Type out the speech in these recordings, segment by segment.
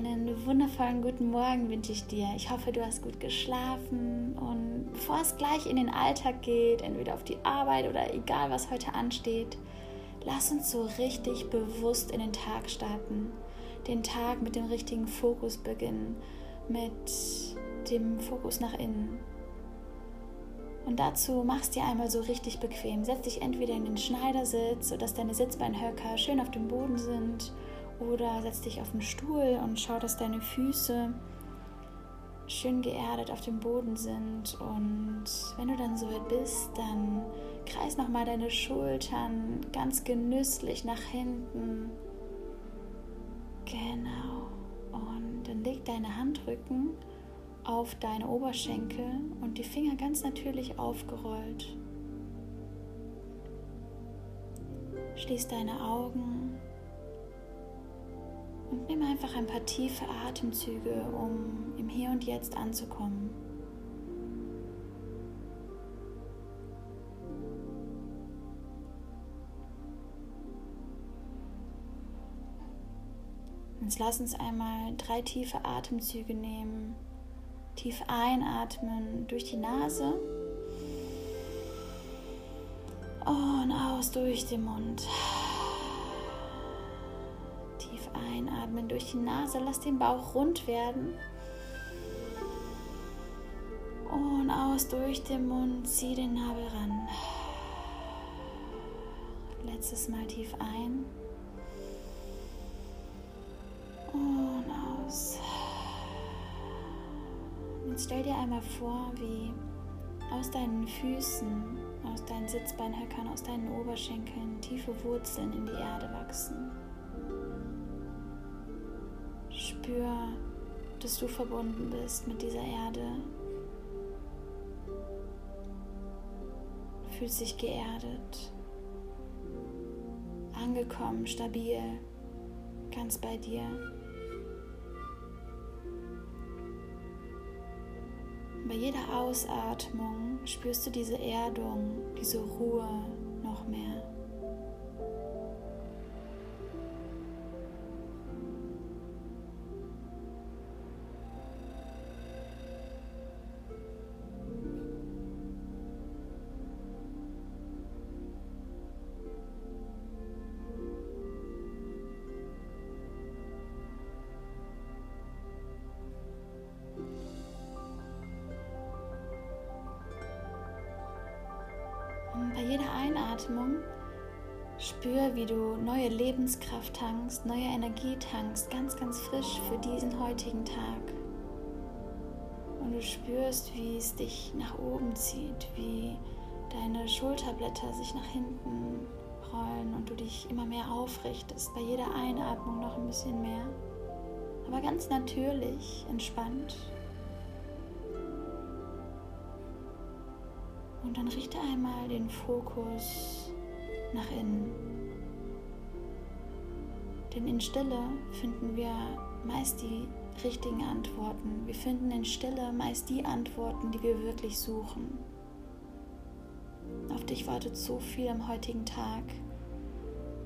Einen wundervollen guten Morgen wünsche ich dir. Ich hoffe, du hast gut geschlafen und bevor es gleich in den Alltag geht, entweder auf die Arbeit oder egal was heute ansteht, lass uns so richtig bewusst in den Tag starten. Den Tag mit dem richtigen Fokus beginnen, mit dem Fokus nach innen. Und dazu machst dir einmal so richtig bequem. Setz dich entweder in den Schneidersitz, sodass deine Sitzbeinhöcker schön auf dem Boden sind oder setz dich auf den Stuhl und schau, dass deine Füße schön geerdet auf dem Boden sind. Und wenn du dann soweit bist, dann kreis nochmal deine Schultern ganz genüsslich nach hinten. Genau. Und dann leg deine Handrücken auf deine Oberschenkel und die Finger ganz natürlich aufgerollt. Schließ deine Augen und nimm einfach ein paar tiefe Atemzüge, um im Hier und Jetzt anzukommen. Jetzt lass uns einmal drei tiefe Atemzüge nehmen. Tief einatmen durch die Nase und aus durch den Mund. Einatmen durch die Nase, lass den Bauch rund werden. Und aus durch den Mund, zieh den Nabel ran. Letztes Mal tief ein. Und aus. Jetzt stell dir einmal vor, wie aus deinen Füßen, aus deinen Sitzbeinhöckern, aus deinen Oberschenkeln tiefe Wurzeln in die Erde wachsen. Dass du verbunden bist mit dieser Erde. Fühlst dich geerdet, angekommen, stabil, ganz bei dir. Bei jeder Ausatmung spürst du diese Erdung, diese Ruhe noch mehr. Jeder Einatmung spür, wie du neue Lebenskraft tankst, neue Energie tankst, ganz, ganz frisch für diesen heutigen Tag. Und du spürst, wie es dich nach oben zieht, wie deine Schulterblätter sich nach hinten rollen und du dich immer mehr aufrichtest, bei jeder Einatmung noch ein bisschen mehr. Aber ganz natürlich, entspannt Und dann richte einmal den Fokus nach innen. Denn in Stille finden wir meist die richtigen Antworten. Wir finden in Stille meist die Antworten, die wir wirklich suchen. Auf dich wartet so viel am heutigen Tag.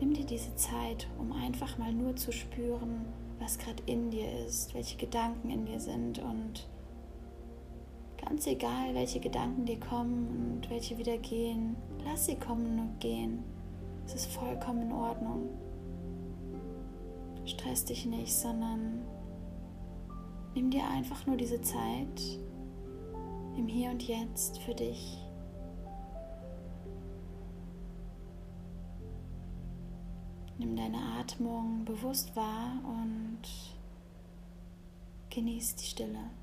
Nimm dir diese Zeit, um einfach mal nur zu spüren, was gerade in dir ist, welche Gedanken in dir sind und Ganz egal, welche Gedanken dir kommen und welche wieder gehen, lass sie kommen und gehen. Es ist vollkommen in Ordnung. Stress dich nicht, sondern nimm dir einfach nur diese Zeit im Hier und Jetzt für dich. Nimm deine Atmung bewusst wahr und genieß die Stille.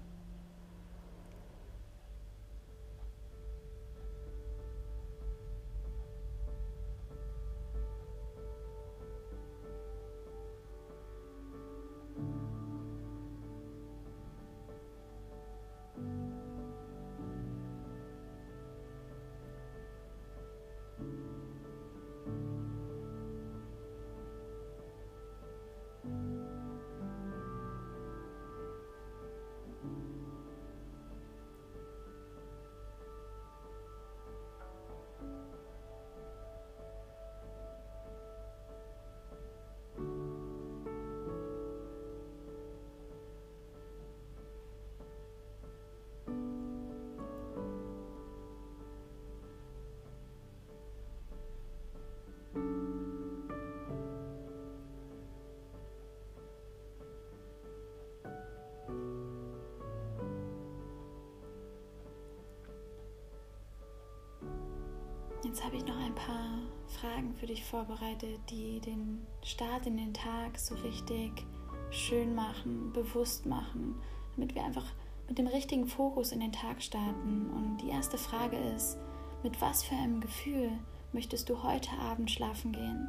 Jetzt habe ich noch ein paar Fragen für dich vorbereitet, die den Start in den Tag so richtig schön machen, bewusst machen, damit wir einfach mit dem richtigen Fokus in den Tag starten. Und die erste Frage ist, mit was für einem Gefühl möchtest du heute Abend schlafen gehen?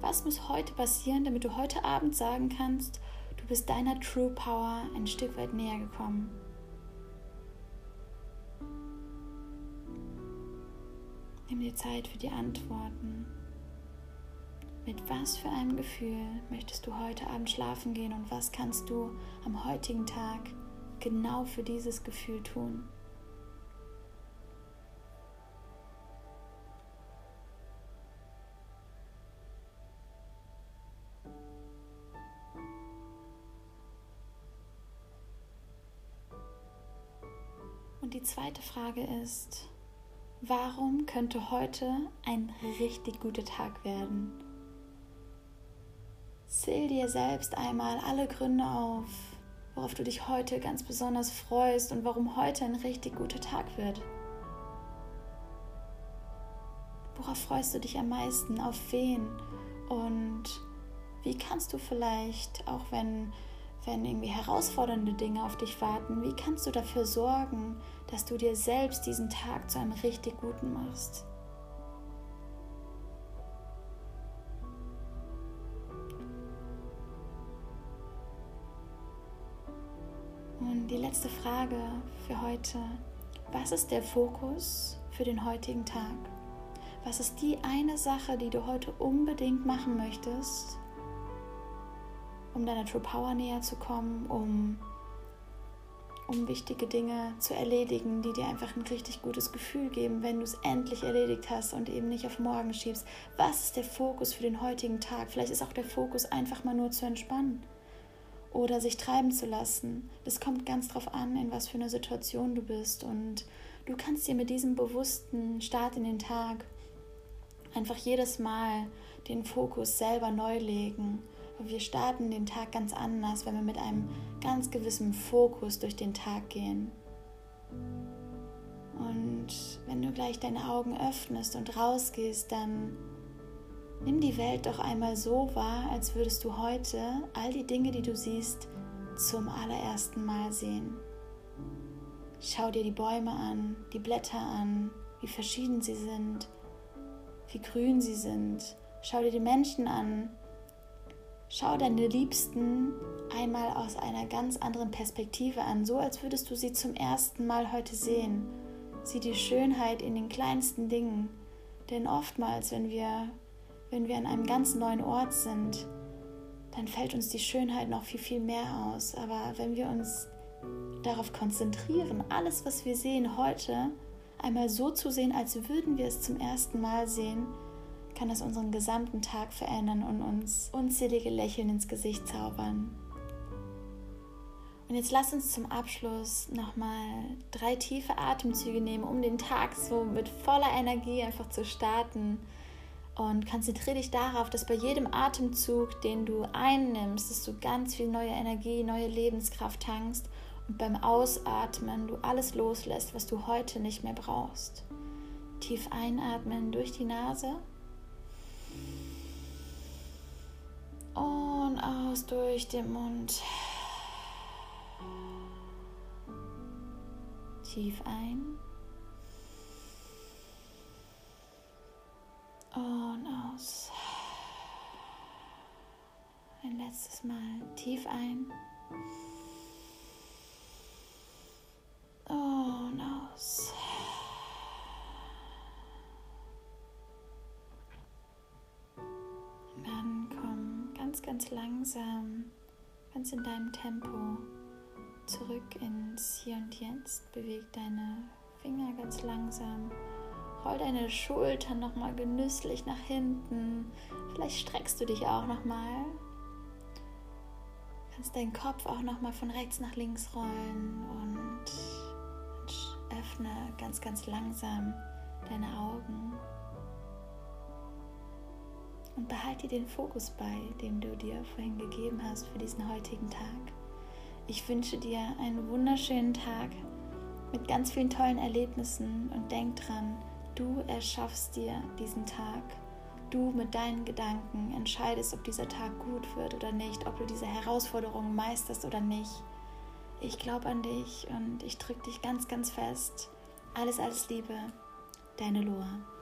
Was muss heute passieren, damit du heute Abend sagen kannst, du bist deiner True Power ein Stück weit näher gekommen? Nimm dir Zeit für die Antworten. Mit was für einem Gefühl möchtest du heute Abend schlafen gehen und was kannst du am heutigen Tag genau für dieses Gefühl tun? Und die zweite Frage ist, warum könnte heute ein richtig guter Tag werden? Zähl dir selbst einmal alle Gründe auf, worauf du dich heute ganz besonders freust und warum heute ein richtig guter Tag wird. Worauf freust du dich am meisten? Auf wen? Und wie kannst du vielleicht, auch wenn, wenn irgendwie herausfordernde Dinge auf dich warten, wie kannst du dafür sorgen, dass du dir selbst diesen Tag zu einem richtig guten machst? Und die letzte Frage für heute. Was ist der Fokus für den heutigen Tag? Was ist die eine Sache, die du heute unbedingt machen möchtest, um deiner True Power näher zu kommen, um, um wichtige Dinge zu erledigen, die dir einfach ein richtig gutes Gefühl geben, wenn du es endlich erledigt hast und eben nicht auf morgen schiebst? Was ist der Fokus für den heutigen Tag? Vielleicht ist auch der Fokus einfach mal nur zu entspannen oder sich treiben zu lassen. Das kommt ganz drauf an, in was für einer Situation du bist. Und du kannst dir mit diesem bewussten Start in den Tag einfach jedes Mal den Fokus selber neu legen. Wir starten den Tag ganz anders, wenn wir mit einem ganz gewissen Fokus durch den Tag gehen. Und wenn du gleich deine Augen öffnest und rausgehst, dann Nimm die Welt doch einmal so wahr, als würdest du heute all die Dinge, die du siehst, zum allerersten Mal sehen. Schau dir die Bäume an, die Blätter an, wie verschieden sie sind, wie grün sie sind. Schau dir die Menschen an. Schau deine Liebsten einmal aus einer ganz anderen Perspektive an, so als würdest du sie zum ersten Mal heute sehen. Sieh die Schönheit in den kleinsten Dingen. Denn oftmals, wenn wir wenn wir an einem ganz neuen Ort sind, dann fällt uns die Schönheit noch viel, viel mehr aus. Aber wenn wir uns darauf konzentrieren, alles, was wir sehen heute, einmal so zu sehen, als würden wir es zum ersten Mal sehen, kann das unseren gesamten Tag verändern und uns unzählige Lächeln ins Gesicht zaubern. Und jetzt lass uns zum Abschluss nochmal drei tiefe Atemzüge nehmen, um den Tag so mit voller Energie einfach zu starten. Und konzentriere dich darauf, dass bei jedem Atemzug, den du einnimmst, dass du ganz viel neue Energie, neue Lebenskraft tankst und beim Ausatmen du alles loslässt, was du heute nicht mehr brauchst. Tief einatmen durch die Nase und aus durch den Mund. Tief ein. Und aus. Ein letztes Mal tief ein. Ganz, langsam, ganz in deinem Tempo zurück ins Hier und Jetzt. Beweg deine Finger ganz langsam Roll deine Schultern nochmal genüsslich nach hinten. Vielleicht streckst du dich auch nochmal. Kannst deinen Kopf auch nochmal von rechts nach links rollen und öffne ganz, ganz langsam deine Augen. Und behalte den Fokus bei, dem du dir vorhin gegeben hast für diesen heutigen Tag. Ich wünsche dir einen wunderschönen Tag mit ganz vielen tollen Erlebnissen und denk dran, Du erschaffst dir diesen Tag. Du mit deinen Gedanken entscheidest, ob dieser Tag gut wird oder nicht, ob du diese Herausforderungen meisterst oder nicht. Ich glaube an dich und ich drücke dich ganz, ganz fest. Alles, alles Liebe, deine Loa.